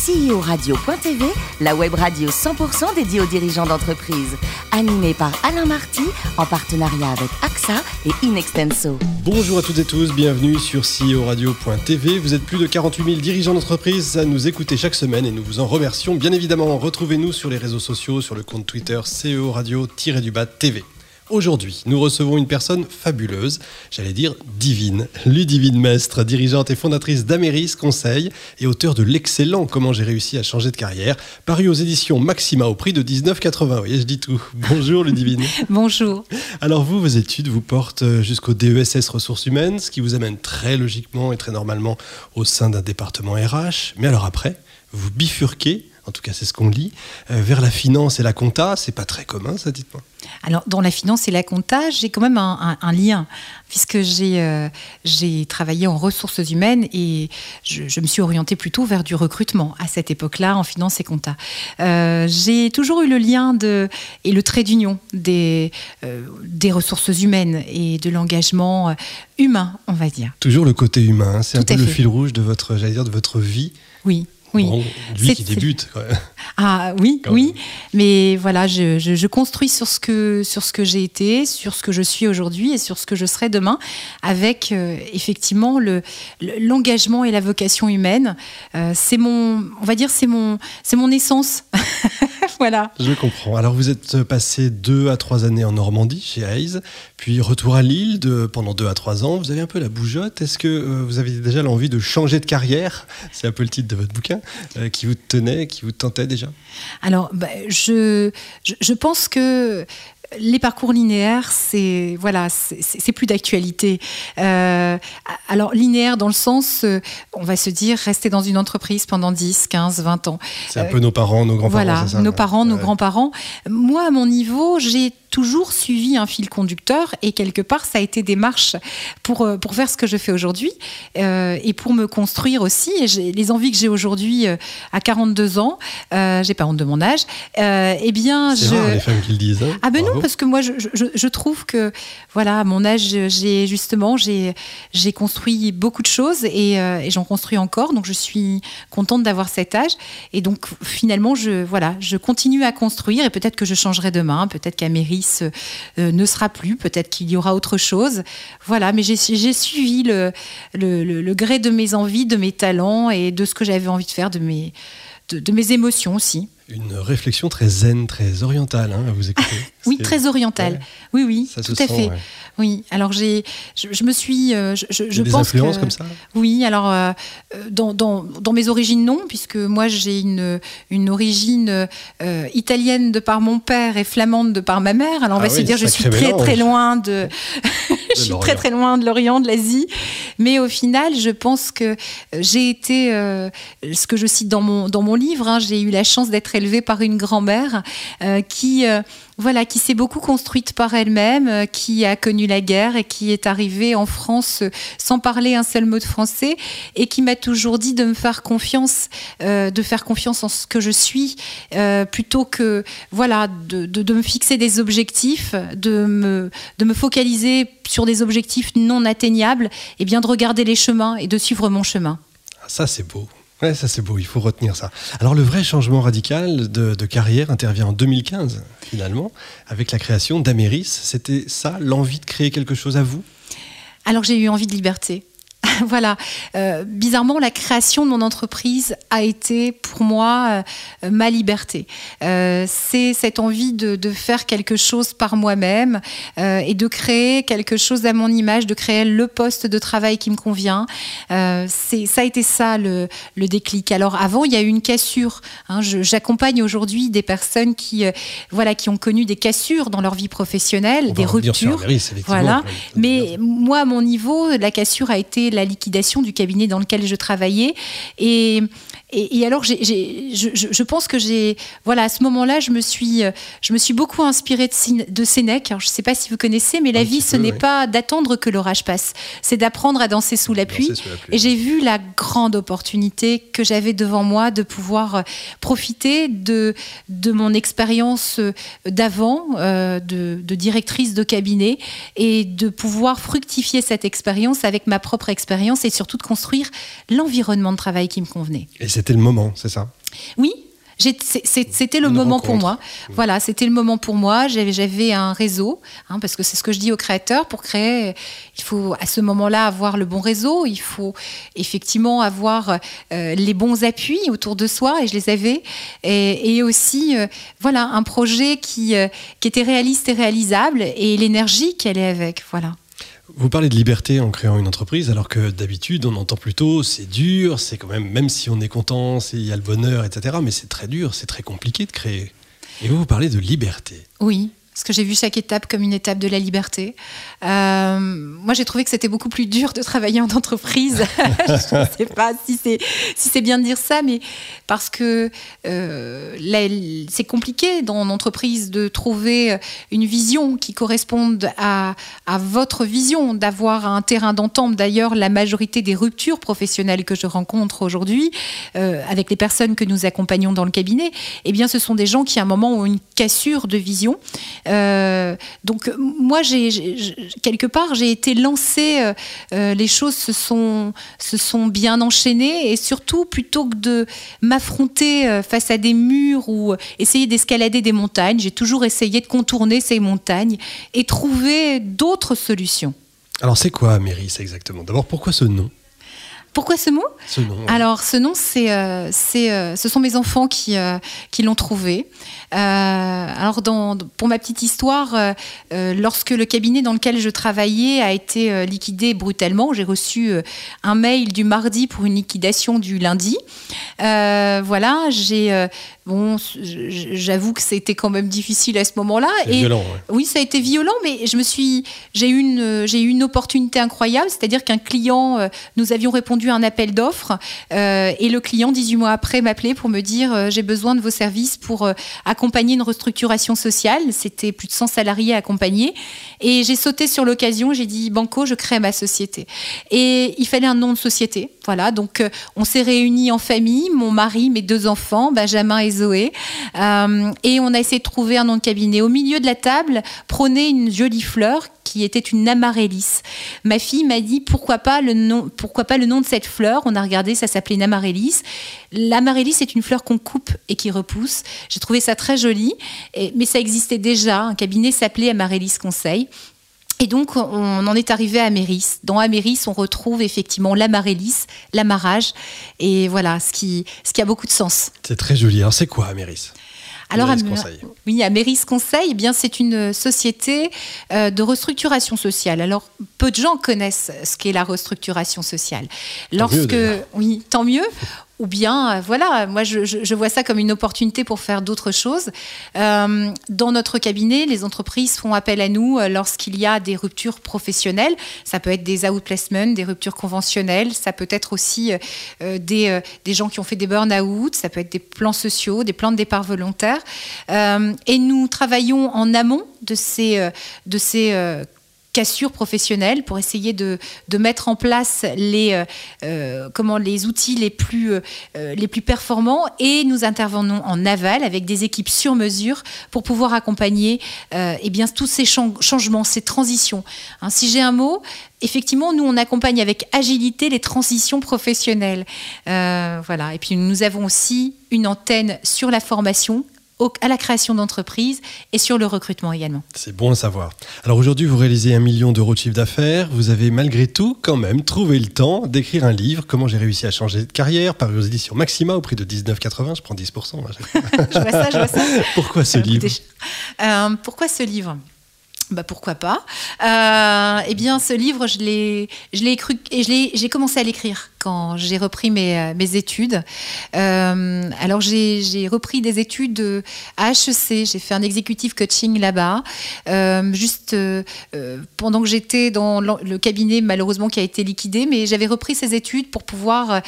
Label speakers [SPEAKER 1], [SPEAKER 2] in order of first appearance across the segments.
[SPEAKER 1] CEO-radio.tv, la web radio 100% dédiée aux dirigeants d'entreprise. Animée par Alain Marty, en partenariat avec AXA et Inextenso.
[SPEAKER 2] Bonjour à toutes et tous, bienvenue sur CEO-radio.tv. Vous êtes plus de 48 000 dirigeants d'entreprise à nous écouter chaque semaine et nous vous en remercions. Bien évidemment, retrouvez-nous sur les réseaux sociaux, sur le compte Twitter CEO Radio-du-Bas TV. Aujourd'hui, nous recevons une personne fabuleuse, j'allais dire divine, Ludivine Mestre, dirigeante et fondatrice d'Améris Conseil et auteur de l'excellent Comment j'ai réussi à changer de carrière, paru aux éditions Maxima au prix de 19,80. Vous voyez, je dis tout. Bonjour Ludivine.
[SPEAKER 3] Bonjour.
[SPEAKER 2] Alors vous, vos études vous portent jusqu'au DESS ressources humaines, ce qui vous amène très logiquement et très normalement au sein d'un département RH. Mais alors après, vous bifurquez en tout cas c'est ce qu'on lit, euh, vers la finance et la compta. C'est pas très commun, ça, dites-moi.
[SPEAKER 3] Alors, dans la finance et la compta, j'ai quand même un, lien, puisque j'ai euh, j'ai travaillé en ressources humaines et je, me suis orientée plutôt vers du recrutement à cette époque-là, en finance et compta. Euh, j'ai toujours eu le lien de, et le trait d'union des, des ressources humaines et de l'engagement humain, on va dire.
[SPEAKER 2] Toujours le côté humain, hein. c'est un peu le fil rouge de votre, dire, de votre vie.
[SPEAKER 3] Oui. Oui.
[SPEAKER 2] lui qui débute.
[SPEAKER 3] Ah oui, oui. Mais voilà, je, construis sur ce que sur ce que j'ai été, sur ce que je suis aujourd'hui et sur ce que je serai demain, avec euh, effectivement le l'engagement et la vocation humaine. Euh, c'est mon, on va dire, c'est mon c'est mon essence. voilà.
[SPEAKER 2] Je comprends. Alors vous êtes passé deux à trois années en Normandie chez Hayes, puis retour à Lille de, pendant deux à trois ans. Vous avez un peu la bougeotte. Est-ce que euh, vous avez déjà l'envie de changer de carrière? C'est un peu le titre de votre bouquin. Euh, qui vous tenait, qui vous tentait déjà?
[SPEAKER 3] Alors, bah, je, je, pense que les parcours linéaires, c'est voilà, c'est plus d'actualité. Euh, alors linéaire dans le sens, euh, on va se dire, rester dans une entreprise pendant 10, 15, 20 ans.
[SPEAKER 2] C'est un peu nos parents, nos grands-parents.
[SPEAKER 3] Voilà, nos parents, nos grands-parents. Moi, à mon niveau, j'ai toujours suivi un fil conducteur et quelque part ça a été des marches pour, euh, pour faire ce que je fais aujourd'hui euh, et pour me construire aussi. Et les envies que j'ai aujourd'hui euh, à 42 ans, j'ai pas honte de mon âge, eh bien
[SPEAKER 2] je. Rare, les femmes qui le disent. Hein.
[SPEAKER 3] ah ben non parce que moi je, je, je, trouve que voilà à mon âge j'ai justement j'ai j'ai construit beaucoup de choses et, et j'en construis encore donc je suis contente d'avoir cet âge et donc finalement je voilà je continue à construire et peut-être que je changerai demain peut-être qu'à mairie euh, ne sera plus. Peut-être qu'il y aura autre chose. Voilà, mais j'ai suivi le, le, gré de mes envies, de mes talents et de ce que j'avais envie de faire, de mes, de mes émotions aussi.
[SPEAKER 2] Une réflexion très zen, très orientale, hein, à vous écouter.
[SPEAKER 3] oui, très orientale. Oui, oui, tout à fait. Oui, alors j'ai, je, me suis, euh, je, je,
[SPEAKER 2] des influences comme ça?
[SPEAKER 3] Oui, alors euh, dans, dans, dans, mes origines non, puisque moi j'ai une, une origine euh, italienne de par mon père et flamande de par ma mère. Alors on ah va se dire, je suis très très loin de, je suis très très loin de l'Orient, de l'Asie, mais au final, je pense que j'ai été, ce que je cite dans mon dans mon livre, hein, j'ai eu la chance d'être élevée par une grand-mère euh, qui, euh, voilà, qui s'est beaucoup construite par elle-même, euh, qui a connu la guerre et qui est arrivée en France sans parler un seul mot de français et qui m'a toujours dit de me faire confiance, de faire confiance en ce que je suis, plutôt que voilà, de, de, me fixer des objectifs, de me, de me focaliser sur des objectifs non atteignables, et bien de regarder les chemins et de suivre mon chemin.
[SPEAKER 2] Ah, ça, c'est beau. Ouais, ça c'est beau, il faut retenir ça. Alors le vrai changement radical de, carrière intervient en 2015, finalement, avec la création d'Améris. C'était ça, l'envie de créer quelque chose à vous?
[SPEAKER 3] Alors j'ai eu envie de liberté. voilà. Euh, bizarrement, la création de mon entreprise a été pour moi euh, ma liberté. Euh, c'est cette envie de, faire quelque chose par moi-même et de créer quelque chose à mon image, de créer le poste de travail qui me convient. c'est ça a été ça le, déclic. Alors avant, il y a eu une cassure. Hein. J'accompagne aujourd'hui des personnes qui voilà qui ont connu des cassures dans leur vie professionnelle, des ruptures. voilà. Mais moi, à mon niveau, la cassure a été la liquidation du cabinet dans lequel je travaillais. Et, et, alors, je, je, pense que j'ai, voilà, à ce moment-là, je me suis, je me suis beaucoup inspirée de, de Sénèque. je ne sais pas si vous connaissez, mais la vie, ce n'est pas d'attendre que l'orage passe, c'est d'apprendre à danser sous la pluie. Et j'ai vu la grande opportunité que j'avais devant moi de pouvoir profiter de, de mon expérience d'avant, euh, de, de directrice de cabinet, et de pouvoir fructifier cette expérience avec ma propre expérience et surtout de construire l'environnement de travail qui me convenait.
[SPEAKER 2] Et c'était le moment, c'est ça?
[SPEAKER 3] Oui, c'était le moment pour moi. Voilà, c'était le moment pour moi. J'avais un réseau, hein, parce que c'est ce que je dis aux créateurs. Pour créer, il faut à ce moment-là avoir le bon réseau. Il faut effectivement avoir euh, les bons appuis autour de soi, et je les avais. Et, aussi, euh, voilà, un projet qui, euh, qui était réaliste et réalisable, et l'énergie qui allait avec. Voilà.
[SPEAKER 2] Vous parlez de liberté en créant une entreprise, alors que d'habitude, on entend plutôt c'est dur, c'est quand même, même si on est content, il y a le bonheur, etc. Mais c'est très dur, c'est très compliqué de créer. Et vous, vous parlez de liberté.
[SPEAKER 3] Oui, parce que j'ai vu chaque étape comme une étape de la liberté. Euh, moi, j'ai trouvé que c'était beaucoup plus dur de travailler en entreprise. je ne sais pas si c'est si bien de dire ça, mais parce que euh, c'est compliqué dans l'entreprise de trouver une vision qui corresponde à, à votre vision, d'avoir un terrain d'entente. D'ailleurs, la majorité des ruptures professionnelles que je rencontre aujourd'hui euh, avec les personnes que nous accompagnons dans le cabinet, eh bien, ce sont des gens qui à un moment ont une cassure de vision euh, donc moi, j'ai quelque part, j'ai été lancée. Euh, euh, les choses se sont se sont bien enchaînées et surtout plutôt que de m'affronter face à des murs ou essayer d'escalader des montagnes, j'ai toujours essayé de contourner ces montagnes et trouver d'autres solutions.
[SPEAKER 2] Alors c'est quoi Méris exactement? D'abord, pourquoi ce nom?
[SPEAKER 3] Pourquoi ce mot Alors, ce nom, c'est, euh, c'est, euh, ce sont mes enfants qui, euh, qui l'ont trouvé. alors, dans, pour ma petite histoire, lorsque le cabinet dans lequel je travaillais a été liquidé brutalement, j'ai reçu un mail du mardi pour une liquidation du lundi. voilà, j'ai Bon, j'avoue que c'était quand même difficile à ce moment-là.
[SPEAKER 2] Et violent,
[SPEAKER 3] oui, ça a été violent, mais je me suis, j'ai eu une, j'ai eu une opportunité incroyable, c'est-à-dire qu'un client, euh, nous avions répondu à un appel d'offres, euh, et le client 18 mois après m'appelait pour me dire euh, j'ai besoin de vos services pour accompagner une restructuration sociale. C'était plus de 100 salariés à accompagner, et j'ai sauté sur l'occasion. J'ai dit Banco, je crée ma société, et il fallait un nom de société. Voilà, donc on s'est réunis en famille, mon mari, mes deux enfants, Benjamin et Zoé. Euh, et on a essayé de trouver un nom de cabinet. Au milieu de la table prônait une jolie fleur qui était une amarellis. Ma fille m'a dit pourquoi pas le nom, pourquoi pas le nom de cette fleur? On a regardé, ça s'appelait une amarellis. L'amarellis est une fleur qu'on coupe et qui repousse. J'ai trouvé ça très joli, mais ça existait déjà. Un cabinet s'appelait Amarellis Conseil. Et donc, on en est arrivé à Améris. Dans Améris, on retrouve effectivement l'amarellis, l'amarrage, et voilà, ce qui, ce qui a beaucoup de sens.
[SPEAKER 2] C'est très joli. Alors, c'est quoi Améris?
[SPEAKER 3] Alors, Conseil. oui, Améris Conseil, eh bien, c'est une société euh, de restructuration sociale. Alors, peu de gens connaissent ce qu'est la restructuration sociale.
[SPEAKER 2] Lorsque,
[SPEAKER 3] oui, tant mieux ou bien, euh, voilà, moi je, vois ça comme une opportunité pour faire d'autres choses. Euh, dans notre cabinet, les entreprises font appel à nous euh, lorsqu'il y a des ruptures professionnelles. Ça peut être des outplacements, des ruptures conventionnelles, ça peut être aussi des, des, gens qui ont fait des burn-out, ça peut être des plans sociaux, des plans de départ volontaires. et nous travaillons en amont de ces, de ces cassure professionnelle pour essayer de, de mettre en place les, euh, euh, comment, les outils les plus, euh, les plus performants et nous intervenons en aval avec des équipes sur mesure pour pouvoir accompagner eh bien, tous ces changements, ces transitions. Hein, si j'ai un mot, effectivement, nous, on accompagne avec agilité les transitions professionnelles. voilà. Et puis, nous avons aussi une antenne sur la formation à la création d'entreprises et sur le recrutement également.
[SPEAKER 2] C'est bon à savoir. Alors aujourd'hui, vous réalisez un million d'euros de chiffre d'affaires. Vous avez malgré tout quand même trouvé le temps d'écrire un livre, Comment j'ai réussi à changer de carrière, paru aux éditions Maxima au prix de 19,80. Je prends 10%.
[SPEAKER 3] je vois ça, je vois ça.
[SPEAKER 2] Pourquoi ce livre?
[SPEAKER 3] euh, Pourquoi ce livre? Bah pourquoi pas? Euh, Eh bien, ce livre, je l'ai, je l'ai écrit et je l'ai, j'ai commencé à l'écrire quand j'ai repris mes, euh, études. Euh, alors, j'ai, repris des études à HEC. J'ai fait un exécutif coaching là-bas. Euh, juste pendant que j'étais dans le cabinet, malheureusement, qui a été liquidé, mais j'avais repris ces études pour pouvoir,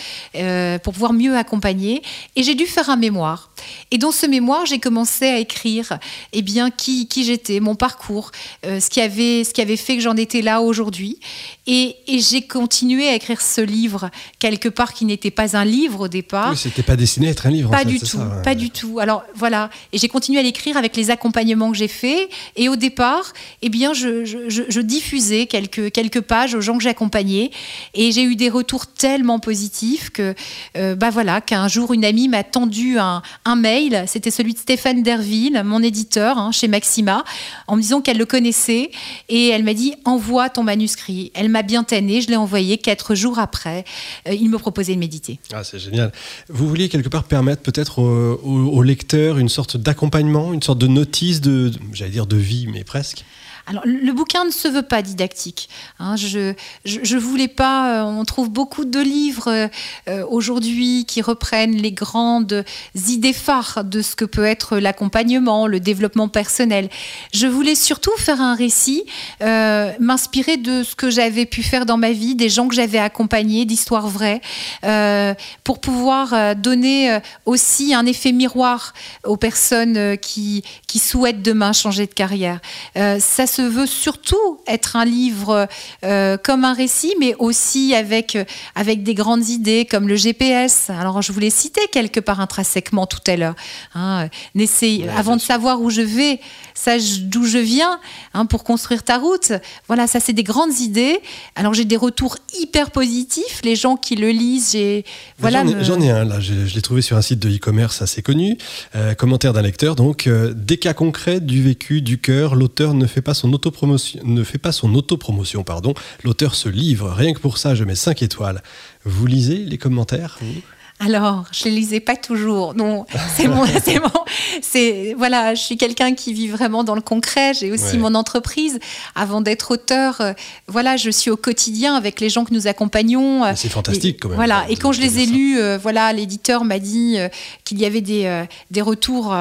[SPEAKER 3] pour pouvoir mieux accompagner. Et j'ai dû faire un mémoire. Et dans ce mémoire, j'ai commencé à écrire eh bien, qui, qui j'étais, mon parcours, ce, qui avait, ce qui avait fait que j'en étais là aujourd'hui. Et, j'ai continué à écrire ce livre quelque part qui n'était pas un livre au départ.
[SPEAKER 2] Oui, c'était pas destiné à être un livre.
[SPEAKER 3] Pas
[SPEAKER 2] en fait,
[SPEAKER 3] du tout,
[SPEAKER 2] ça, ouais.
[SPEAKER 3] pas du tout. Alors voilà, et j'ai continué à l'écrire avec les accompagnements que j'ai faits. Et au départ, eh bien, je, je- je- je diffusais quelques, quelques pages aux gens que j'accompagnais. Et j'ai eu des retours tellement positifs que, euh, bah voilà, qu'un jour une amie m'a tendu un, un mail. C'était celui de Stéphane Derville, mon éditeur hein, chez Maxima, en me disant qu'elle le connaissait. Et elle m'a dit envoie ton manuscrit. Elle m'a bien tanné. Je l'ai envoyé quatre jours après. Euh, il me proposait de méditer.
[SPEAKER 2] Ah, c'est génial. Vous vouliez quelque part permettre peut-être au, au- au lecteur une sorte d'accompagnement, une sorte de notice de- j'allais dire de vie, mais presque.
[SPEAKER 3] Alors, le bouquin ne se veut pas didactique. hein. je, je, voulais pas. euh, on trouve beaucoup de livres euh, euh, aujourd'hui qui reprennent les grandes idées phares de ce que peut être l'accompagnement, le développement personnel. Je voulais surtout faire un récit, m'inspirer de ce que j'avais pu faire dans ma vie, des gens que j'avais accompagnés, d'histoires vraies, pour pouvoir donner aussi un effet miroir aux personnes qui, qui souhaitent demain changer de carrière. Ça se veut surtout être un livre euh, comme un récit, mais aussi avec, euh, avec des grandes idées comme le GPS. Alors, je voulais citer quelque part intrinsèquement tout à l'heure. Hein,
[SPEAKER 2] Ouais,
[SPEAKER 3] avant de savoir où je vais, sache d'où je viens hein, pour construire ta route. Voilà, ça, c'est des grandes idées. Alors, j'ai des retours hyper positifs. Les gens qui le lisent, j'ai. Voilà,
[SPEAKER 2] J'en ai-
[SPEAKER 3] me-
[SPEAKER 2] ai, un là, je, je l'ai trouvé sur un site de e-commerce assez connu. Euh, commentaire d'un lecteur, donc euh, des cas concrets du vécu, du cœur. L'auteur ne fait pas son autopromotion, ne fait pas son autopromotion, pardon. L'auteur se livre. Rien que pour ça, je mets 5 étoiles. Vous lisez les commentaires
[SPEAKER 3] Alors, je les lisais pas toujours. Non, c'est mon, c'est mon, c'est voilà, je suis quelqu'un qui vit vraiment dans le concret. J'ai aussi
[SPEAKER 2] Ouais.
[SPEAKER 3] mon entreprise. Avant d'être auteur, euh, voilà, je suis au quotidien avec les gens que nous accompagnons. euh,
[SPEAKER 2] C'est fantastique
[SPEAKER 3] et-
[SPEAKER 2] quand même.
[SPEAKER 3] Voilà. Et quand je les ai lus, euh, voilà, l'éditeur m'a dit qu'il y avait des, des retours.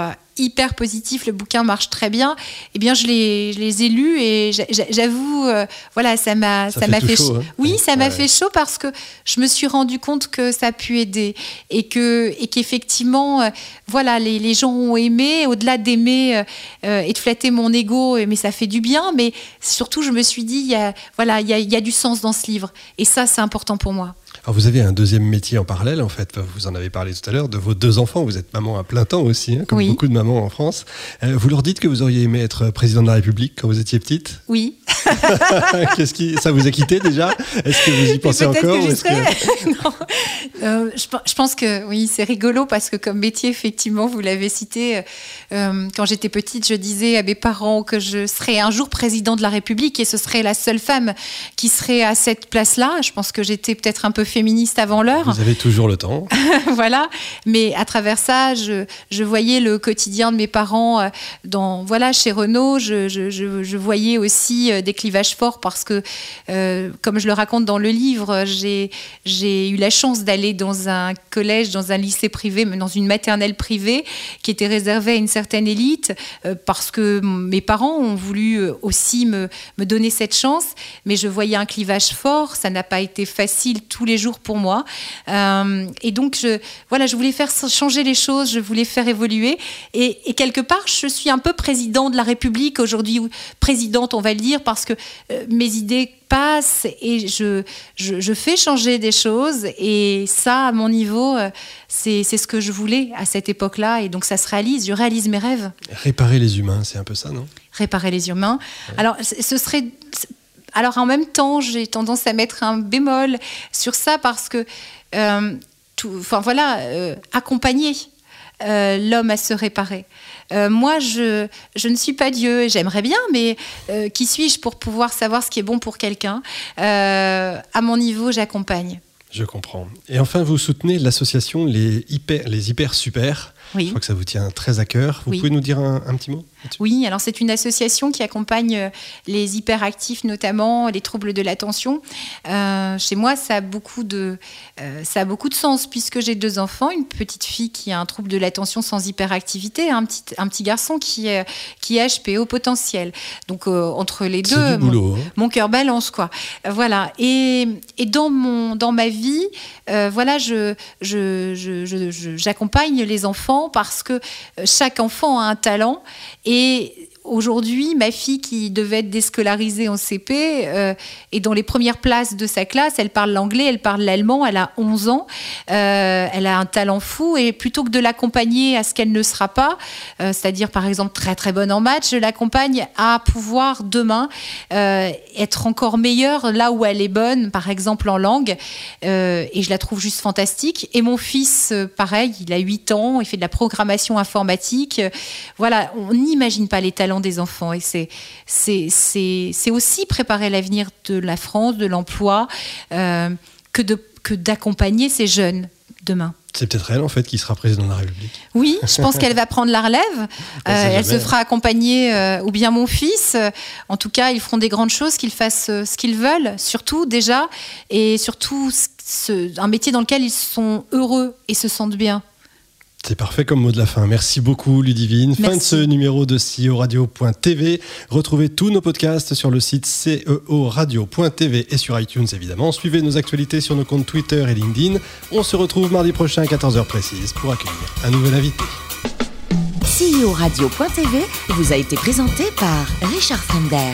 [SPEAKER 3] Hyper positifs, le bouquin marche très bien. Eh bien, je les, je les ai lus et j'a- j'a- j'avoue, euh, voilà, ça m'a,
[SPEAKER 2] Ça
[SPEAKER 3] ça
[SPEAKER 2] fait
[SPEAKER 3] m'a
[SPEAKER 2] tout
[SPEAKER 3] fait,
[SPEAKER 2] chaud, hein.
[SPEAKER 3] oui, ça m'a fait chaud parce que je me suis rendu compte que ça a pu aider et que et qu'effectivement, euh, voilà, les, les gens ont aimé, au-delà d'aimer euh, et de flatter mon ego, mais ça fait du bien. Mais surtout, je me suis dit, il y a, voilà, il y a, il y a du sens dans ce livre et ça, c'est important pour moi.
[SPEAKER 2] Alors vous avez un deuxième métier en parallèle, en fait. Vous en avez parlé tout à l'heure de vos deux enfants. Vous êtes maman à plein temps aussi, hein, comme
[SPEAKER 3] Oui.
[SPEAKER 2] beaucoup de mamans en France. Euh, vous leur dites que vous auriez aimé être président de la République quand vous étiez petite?
[SPEAKER 3] Oui.
[SPEAKER 2] Qu'est-ce qui, ça vous a quitté déjà? Est-ce que vous y pensez encore
[SPEAKER 3] que
[SPEAKER 2] que-.
[SPEAKER 3] Non. Euh, je, pe- je pense que oui, c'est rigolo parce que comme métier, effectivement, vous l'avez cité, euh, quand j'étais petite, je disais à mes parents que je serais un jour président de la République et ce serait la seule femme qui serait à cette place-là. Je pense que j'étais peut-être un peu féministe avant l'heure.
[SPEAKER 2] Vous avez toujours le temps.
[SPEAKER 3] voilà. Mais à travers ça, je, je voyais le quotidien de mes parents euh, dans, voilà, chez Renault. Je, je- je- voyais aussi euh, des clivages forts parce que, euh, comme je le raconte dans le livre, j'ai, eu la chance d'aller dans un collège, dans un lycée privé, même dans une maternelle privée qui était réservée à une certaine élite euh, parce que mes parents ont voulu aussi me, me donner cette chance. Mais je voyais un clivage fort. Ça n'a pas été facile tous les jours pour moi. Euh, et donc, je, voilà, je voulais faire changer les choses, je voulais faire évoluer. Et, et quelque part, je suis un peu président de la République aujourd'hui, ou présidente, on va le dire, parce que euh, mes idées passent et je, je, je fais changer des choses. Et ça, à mon niveau, euh, c'est ce que je voulais à cette époque-là. Et donc, ça se réalise. Je réalise mes rêves
[SPEAKER 2] Réparer les humains, c'est un peu ça, non?
[SPEAKER 3] Réparer les humains. Alors, ce serait. Alors, en même temps, j'ai tendance à mettre un bémol sur ça parce que, euh, enfin voilà, euh, accompagner euh, l'homme à se réparer. Moi, je, je ne suis pas Dieu, j'aimerais bien, mais qui suis-je pour pouvoir savoir ce qui est bon pour quelqu'un? À mon niveau, j'accompagne.
[SPEAKER 2] Je comprends. Et enfin, vous soutenez l'association Les Hyper, les hyper Super. Je crois que ça vous tient très à cœur. Vous
[SPEAKER 3] Oui.
[SPEAKER 2] pouvez nous dire un, un petit mot
[SPEAKER 3] Oui, alors c'est une association qui accompagne euh, les hyperactifs, notamment les troubles de l'attention. Euh, chez moi, ça a beaucoup de, euh, ça a beaucoup de sens puisque j'ai deux enfants, une petite fille qui a un trouble de l'attention sans hyperactivité, un petit, un petit garçon qui est, qui est HPO potentiel. Donc euh, entre les deux, mon-
[SPEAKER 2] boulot. hein.
[SPEAKER 3] mon cœur balance quoi. Voilà. Et, et dans mon dans ma vie, voilà, je je- je- je- je- j'accompagne les enfants parce que euh, chaque enfant a un talent et aujourd'hui, ma fille qui devait être déscolarisée en CP euh, est dans les premières places de sa classe. Elle parle l'anglais, elle parle l'allemand, elle a 11 ans, euh, elle a un talent fou et plutôt que de l'accompagner à ce qu'elle ne sera pas, euh, c'est-à-dire par exemple très très bonne en match, je l'accompagne à pouvoir demain être encore meilleure là où elle est bonne, par exemple en langue, et je la trouve juste fantastique. Et mon fils, pareil, il a 8 ans, il fait de la programmation informatique. Voilà, on n'imagine pas les talents des enfants et c'est c'est aussi préparer l'avenir de la France, de l'emploi, euh, que d'accompagner ces jeunes demain.
[SPEAKER 2] C'est peut-être elle en fait qui sera présidente de la République.
[SPEAKER 3] Oui, je pense qu'elle va prendre la relève. Euh, elle se fera accompagner, euh, ou bien mon fils. En tout cas, ils feront des grandes choses, qu'ils fassent ce qu'ils veulent, surtout déjà, et surtout un métier dans lequel ils sont heureux et se sentent bien.
[SPEAKER 2] C'est parfait comme mot de la fin. Merci beaucoup Ludivine. Fin de ce numéro de CEO Radio.tv. Retrouvez tous nos podcasts sur le site ceoradio.tv et sur iTunes évidemment. Suivez nos actualités sur nos comptes Twitter et LinkedIn. On se retrouve mardi prochain à 14h précise pour accueillir un nouvel invité.
[SPEAKER 1] CEO Radio.tv vous a été présenté par Richard Fremder.